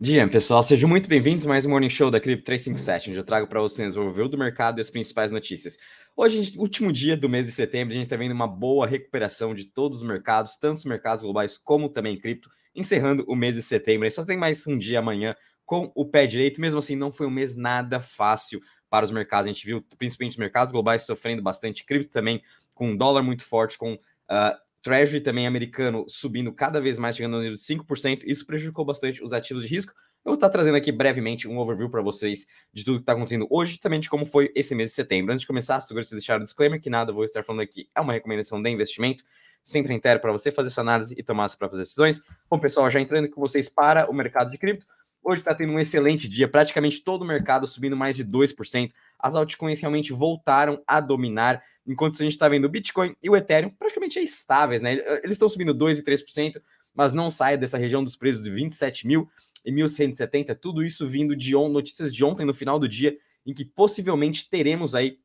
Dia, pessoal, sejam muito bem-vindos a mais um Morning Show da Cripto 357, onde eu trago para vocês o overview do mercado e as principais notícias. Hoje, último dia do mês de setembro, a gente está vendo uma boa recuperação de todos os mercados, tanto os mercados globais como também cripto, encerrando o mês de setembro. E só tem mais um dia amanhã com o pé direito, mesmo assim, não foi um mês nada fácil para os mercados. A gente viu principalmente os mercados globais sofrendo bastante, cripto também, com um dólar muito forte, com uh, Treasury também americano subindo cada vez mais, chegando no nível de 5%. Isso prejudicou bastante os ativos de risco. Eu vou estar trazendo aqui brevemente um overview para vocês de tudo que está acontecendo hoje, também de como foi esse mês de setembro. Antes de começar, se deixar o disclaimer que nada vou estar falando aqui é uma recomendação de investimento, sempre inteiro para você fazer sua análise e tomar suas próprias decisões. Bom, pessoal, já entrando com vocês para o mercado de cripto, hoje está tendo um excelente dia, praticamente todo o mercado subindo mais de 2%. As altcoins realmente voltaram a dominar, enquanto a gente está vendo o Bitcoin e o Ethereum praticamente estáveis, né? Eles estão subindo 2% e 3%, mas não saem dessa região dos preços de 27 mil e 1170, tudo isso vindo de notícias de ontem no final do dia, em que possivelmente teremos aí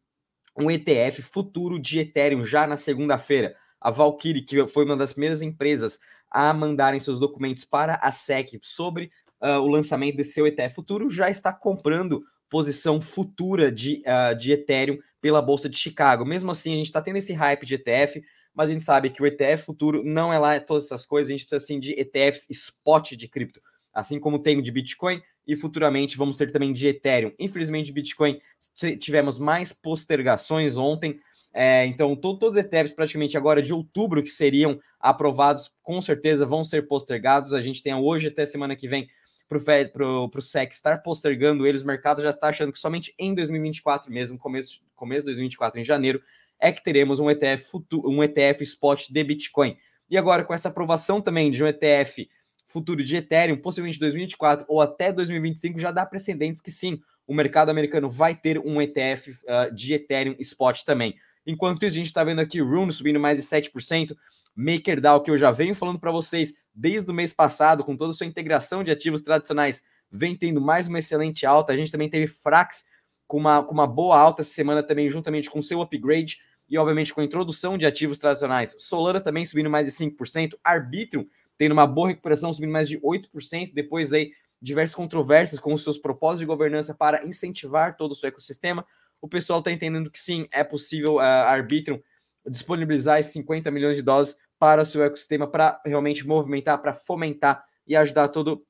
um ETF futuro de Ethereum já na segunda-feira. A Valkyrie, que foi uma das primeiras empresas a mandarem seus documentos para a SEC sobre uh, o lançamento desse seu ETF futuro, já está comprando posição futura de, uh, de Ethereum pela Bolsa de Chicago. Mesmo assim, a gente está tendo esse hype de ETF, mas a gente sabe que o ETF futuro não é lá todas essas coisas, a gente precisa sim de ETFs spot de cripto assim como tem de Bitcoin, e futuramente vamos ter também de Ethereum. Infelizmente, Bitcoin tivemos mais postergações ontem. É, então, to todos os ETFs praticamente agora de outubro que seriam aprovados, com certeza vão ser postergados. A gente tem hoje até semana que vem para o SEC estar postergando eles. O mercado já está achando que somente em 2024 mesmo, começo, começo de 2024, em janeiro, é que teremos um ETF, futuro, um ETF spot de Bitcoin. E agora, com essa aprovação também de um ETF futuro de Ethereum, possivelmente 2024 ou até 2025, já dá precedentes que sim, o mercado americano vai ter um ETF uh, ah, de Ethereum Spot também. Enquanto isso, a gente está vendo aqui Rune subindo mais de 7%, MakerDAO, que eu já venho falando para vocês desde o mês passado, com toda a sua integração de ativos tradicionais, vem tendo mais uma excelente alta. A gente também teve Frax com uma, com uma boa alta essa semana também, juntamente com seu upgrade e, obviamente, com a introdução de ativos tradicionais. Solana também subindo mais de 5%, Arbitrum tendo uma boa recuperação, subindo mais de 8%, depois aí diversas controvérsias com os seus propósitos de governança para incentivar todo o seu ecossistema. O pessoal está entendendo que sim, é possível uh, Arbitrum disponibilizar esses 50 milhões de dólares para o seu ecossistema para realmente movimentar, para fomentar e ajudar todo,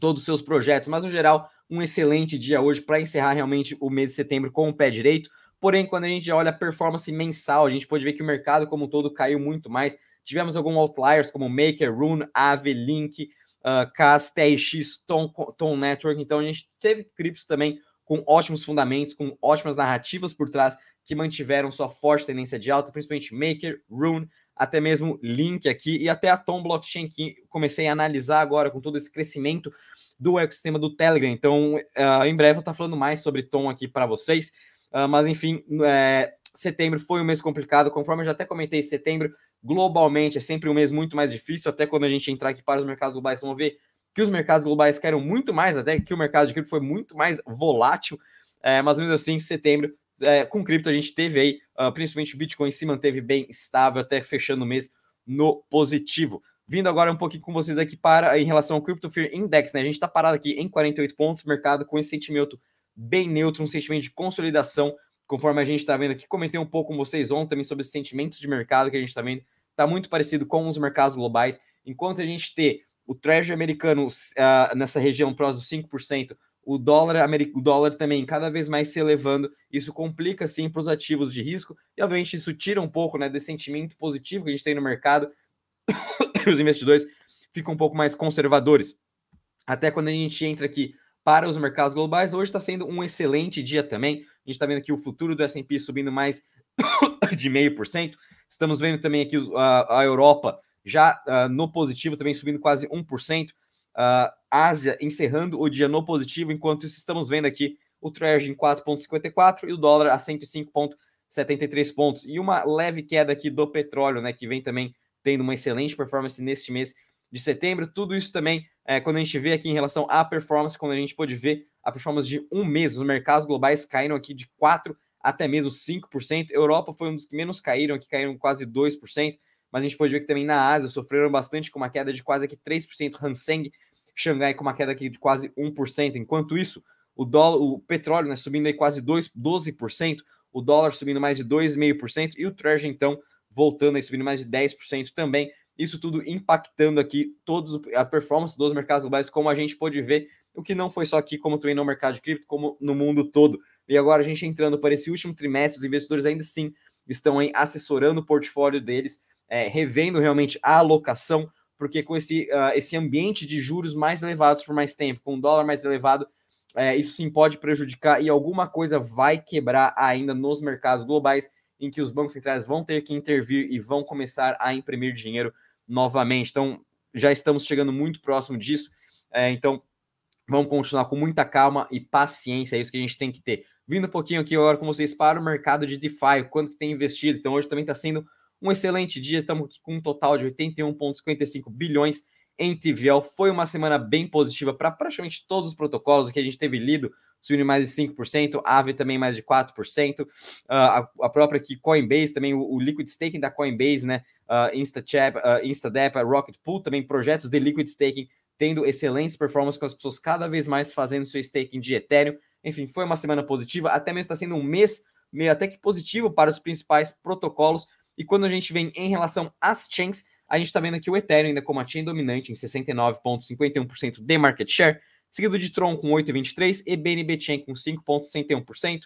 todos os seus projetos. Mas, no geral, um excelente dia hoje para encerrar realmente o mês de setembro com o pé direito. Porém, quando a gente olha a performance mensal, a gente pode ver que o mercado como um todo caiu muito mais. Tivemos alguns outliers como Maker, Rune, Aave, Link, uh, CAS, TRX, Tom, Tom Network. Então a gente teve criptos também com ótimos fundamentos, com ótimas narrativas por trás que mantiveram sua forte tendência de alta, principalmente Maker, Rune, até mesmo Link aqui e até a Tom Blockchain que comecei a analisar agora com todo esse crescimento do ecossistema do Telegram. Então, uh, em breve eu estar falando mais sobre Tom aqui para vocês. Uh, mas enfim, é, setembro foi um mês complicado, conforme eu já até comentei, setembro globalmente é sempre um mês muito mais difícil, até quando a gente entrar aqui para os mercados globais, vamos ver que os mercados globais querem muito mais, até que o mercado de cripto foi muito mais volátil, é, mas mesmo assim, em setembro, é, com cripto a gente teve aí, uh, principalmente o Bitcoin se manteve bem estável, até fechando o mês no positivo. Vindo agora um pouquinho com vocês aqui para em relação ao Crypto Fear Index, né? A gente está parado aqui em 48 pontos, mercado com esse sentimento bem neutro, um sentimento de consolidação, conforme a gente está vendo aqui. Comentei um pouco com vocês ontem também sobre os sentimentos de mercado que a gente está vendo. Está muito parecido com os mercados globais. Enquanto a gente tem o Treasury americano uh, nessa região próximo dos 5%, o dólar, o dólar também cada vez mais se elevando, isso complica sim para os ativos de risco, e obviamente isso tira um pouco né, desse sentimento positivo que a gente tem no mercado, os investidores ficam um pouco mais conservadores. Até quando a gente entra aqui para os mercados globais, hoje está sendo um excelente dia também gente está vendo aqui o futuro do S&P subindo mais de meio por cento. Estamos vendo também aqui a, a Europa já uh, no positivo, também subindo quase 1%. Uh, Ásia encerrando o dia no positivo, enquanto isso estamos vendo aqui o Treasury em 4,54 e o dólar a 105,73 pontos. E uma leve queda aqui do petróleo, né, que vem também tendo uma excelente performance neste mês de setembro. Tudo isso também, é, quando a gente vê aqui em relação à performance, quando a gente pode ver a performance de um mês, os mercados globais caíram aqui de 4% até mesmo 5%. Europa foi um dos que menos caíram, aqui caíram quase 2%, mas a gente pode ver que também na Ásia sofreram bastante com uma queda de quase aqui 3%. Hang Seng Xangai com uma queda aqui de quase 1%. Enquanto isso, o, dólar, o petróleo né, subindo aí quase 2, 12%, o dólar subindo mais de 2,5% e o Treasury, então, voltando aí subindo mais de 10% também. Isso tudo impactando aqui todos a performance dos mercados globais, como a gente pôde ver, o que não foi só aqui, como também no mercado de cripto, como no mundo todo. E agora a gente entrando para esse último trimestre, os investidores ainda sim estão aí assessorando o portfólio deles, é, revendo realmente a alocação, porque com esse, uh, esse ambiente de juros mais elevados por mais tempo, com um dólar mais elevado, é, isso sim pode prejudicar e alguma coisa vai quebrar ainda nos mercados globais, em que os bancos centrais vão ter que intervir e vão começar a imprimir dinheiro novamente. Então, já estamos chegando muito próximo disso. É, então, vamos continuar com muita calma e paciência, é isso que a gente tem que ter. Vindo um pouquinho aqui agora com vocês para o mercado de DeFi, quanto que tem investido. Então, hoje também está sendo um excelente dia, estamos aqui com um total de 81,55 bilhões em TVL. Foi uma semana bem positiva para praticamente todos os protocolos que a gente teve lido, subindo mais de 5%, Aave também mais de 4%, uh, ah, a, a, própria aqui Coinbase também, o, o, liquid staking da Coinbase, né, uh, InstaChap, uh, InstaDep, a Rocket Pool, também projetos de liquid staking tendo excelentes performances com as pessoas cada vez mais fazendo seu staking de Ethereum. Enfim, foi uma semana positiva, até mesmo está sendo um mês meio até que positivo para os principais protocolos. E quando a gente vem em relação às chains, a gente está vendo aqui o Ethereum ainda como a chain dominante em 69,51% de market share, seguido de Tron com 8,23% e BNB Chain com 5,61%.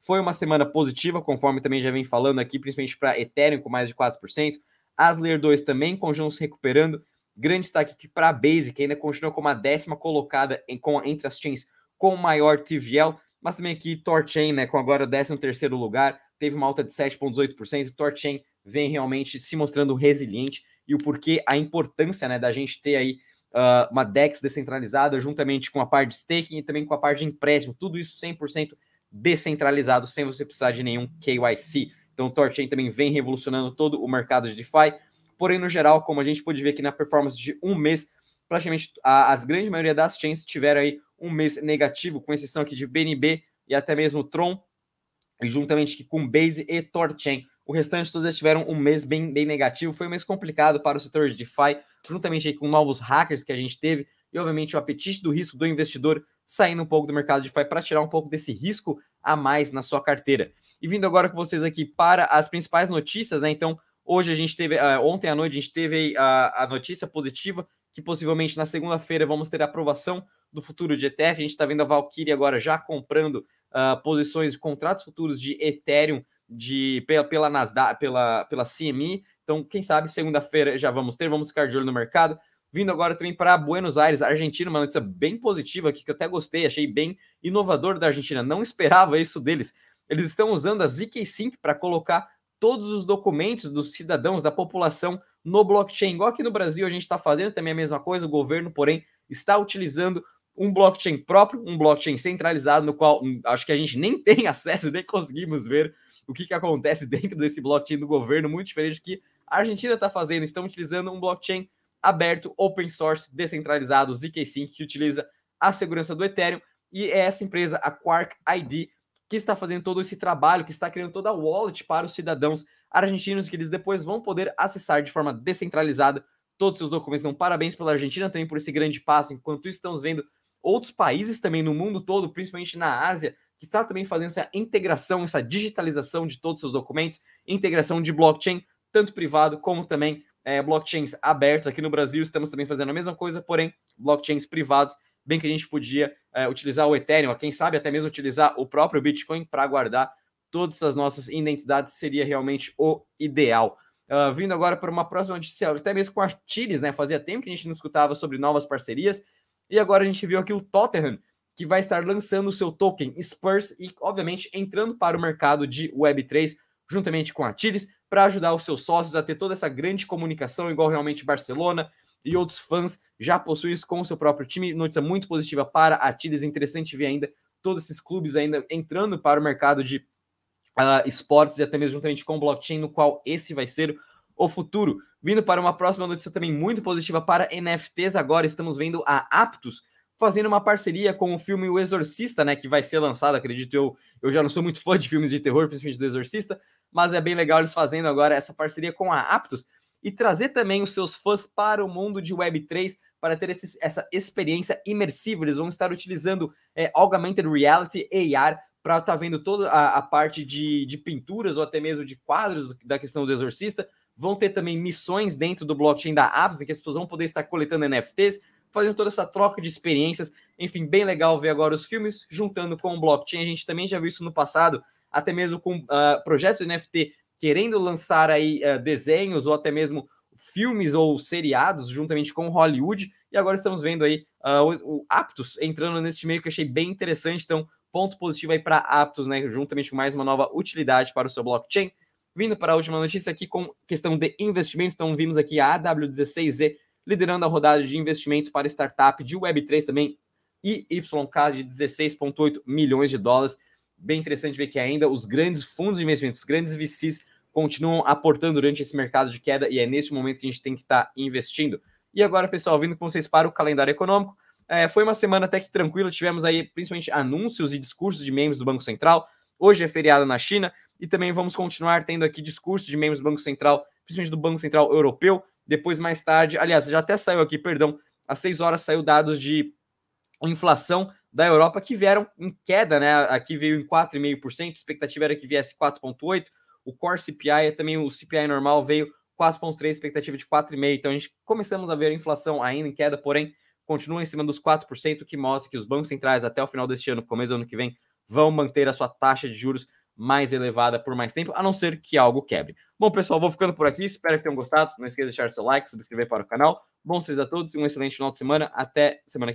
Foi uma semana positiva, conforme também já vem falando aqui, principalmente para Ethereum com mais de 4%. As Layer 2 também continuam se recuperando. Grande destaque aqui para a Base, que ainda continua como a décima colocada em, com, entre as chains com maior TVL, mas também aqui Torchain, né, com agora o 13 terceiro lugar, teve uma alta de 7,8%. Torchain vem realmente se mostrando resiliente e o porquê, a importância né, da gente ter aí uh, uma DEX descentralizada, juntamente com a parte de staking e também com a parte de empréstimo, tudo isso 100% descentralizado, sem você precisar de nenhum KYC. Então, o Torchain também vem revolucionando todo o mercado de DeFi. Porém, no geral, como a gente pode ver aqui na performance de um mês, praticamente a, as grande maioria das chains tiveram aí um mês negativo, com exceção aqui de BNB e até mesmo Tron, juntamente com Base e Torchain. O restante todos eles tiveram um mês bem, bem negativo. Foi um mês complicado para o setor de DeFi, juntamente com novos hackers que a gente teve e, obviamente, o apetite do risco do investidor saindo um pouco do mercado de DeFi para tirar um pouco desse risco a mais na sua carteira. E vindo agora com vocês aqui para as principais notícias, né? Então, hoje a gente teve, uh, ontem à noite a gente teve a, a notícia positiva que possivelmente na segunda-feira vamos ter a aprovação do futuro de ETF. A gente está vendo a Valkyrie agora já comprando uh, posições, contratos futuros de Ethereum de pela, pela Nasdaq, pela, pela CME. Então, quem sabe segunda-feira já vamos ter, vamos ficar de olho no mercado. Vindo agora também para Buenos Aires, Argentina, uma notícia bem positiva aqui que eu até gostei, achei bem inovador da Argentina, não esperava isso deles. Eles estão usando a ZK Sync para colocar todos os documentos dos cidadãos, da população no blockchain. Igual aqui no Brasil a gente está fazendo também a mesma coisa, o governo, porém, está utilizando um blockchain próprio, um blockchain centralizado, no qual hum, acho que a gente nem tem acesso, nem conseguimos ver o que, que acontece dentro desse blockchain do governo, muito diferente do que a Argentina está fazendo. Estão utilizando um blockchain aberto, open source, descentralizado, zk-sync, que utiliza a segurança do Ethereum. E é essa empresa, a Quark ID, que está fazendo todo esse trabalho, que está criando toda a wallet para os cidadãos argentinos, que eles depois vão poder acessar de forma descentralizada todos os seus documentos. Então, parabéns pela Argentina também por esse grande passo. Enquanto isso, estamos vendo outros países também no mundo todo, principalmente na Ásia, que está também fazendo essa integração, essa digitalização de todos os seus documentos, integração de blockchain, tanto privado como também é, blockchains abertos. Aqui no Brasil estamos também fazendo a mesma coisa, porém, blockchains privados, bem que a gente podia é, utilizar o Ethereum, quem sabe até mesmo utilizar o próprio Bitcoin para guardar todas as nossas identidades, seria realmente o ideal. Uh, vindo agora para uma próxima notícia, até mesmo com a Chiles, né? Fazia tempo que a gente não escutava sobre novas parcerias, e agora a gente viu aqui o Tottenham que vai estar lançando o seu token Spurs e, obviamente, entrando para o mercado de Web3 juntamente com a para ajudar os seus sócios a ter toda essa grande comunicação, igual realmente Barcelona e outros fãs já possuem isso com o seu próprio time. Notícia muito positiva para a interessante ver ainda todos esses clubes ainda entrando para o mercado de uh, esportes e até mesmo juntamente com blockchain, no qual esse vai ser o futuro. Vindo para uma próxima notícia também muito positiva para NFTs, agora estamos vendo a Aptos fazendo uma parceria com o filme O Exorcista, né, que vai ser lançado, acredito eu. Eu já não sou muito fã de filmes de terror, principalmente do Exorcista, mas é bem legal eles fazendo agora essa parceria com a Aptos e trazer também os seus fãs para o mundo de Web3 para ter esse, essa experiência imersiva. Eles vão estar utilizando é, Augmented Reality AR para estar tá vendo toda a, a parte de, de, pinturas ou até mesmo de quadros da questão do exorcista. Vão ter também missões dentro do blockchain da Apps, em que as pessoas vão poder estar coletando NFTs, fazendo toda essa troca de experiências. Enfim, bem legal ver agora os filmes juntando com o blockchain. A gente também já viu isso no passado, até mesmo com uh, projetos de NFT querendo lançar aí uh, desenhos ou até mesmo filmes ou seriados juntamente com Hollywood. E agora estamos vendo aí uh, o, o Aptos entrando nesse meio que achei bem interessante. Então, ponto positivo aí para Aptos, né? Juntamente com mais uma nova utilidade para o seu blockchain. Vindo para a última notícia aqui com questão de investimentos. Então, vimos aqui a AW16Z liderando a rodada de investimentos para startup de Web3 também e YK de 16,8 milhões de dólares. Bem interessante ver que ainda os grandes fundos de investimentos, os grandes VCs, continuam aportando durante esse mercado de queda e é nesse momento que a gente tem que estar tá investindo. E agora, pessoal, vindo com vocês para o calendário econômico. É, foi uma semana até que tranquila, tivemos aí principalmente anúncios e discursos de membros do Banco Central. Hoje é feriado na China e também vamos continuar tendo aqui discursos de membros do Banco Central, principalmente do Banco Central Europeu. Depois, mais tarde, aliás, já até saiu aqui, perdão, às 6 horas saiu dados de inflação da Europa que vieram em queda, né? Aqui veio em 4,5%, a expectativa era que viesse 4,8%. O Core CPI, é também o CPI normal, veio 4,3%, expectativa de 4,5%. Então a gente começamos a ver a inflação ainda em queda, porém continua em cima dos 4%, que mostra que os bancos centrais até o final deste ano, começo do ano que vem, vão manter a sua taxa de juros mais elevada por mais tempo, a não ser que algo quebre. Bom, pessoal, vou ficando por aqui. Espero que tenham gostado. Não esqueça de deixar seu like, subscrever para o canal. Bom vocês a todos e um excelente final de semana. Até semana que vem.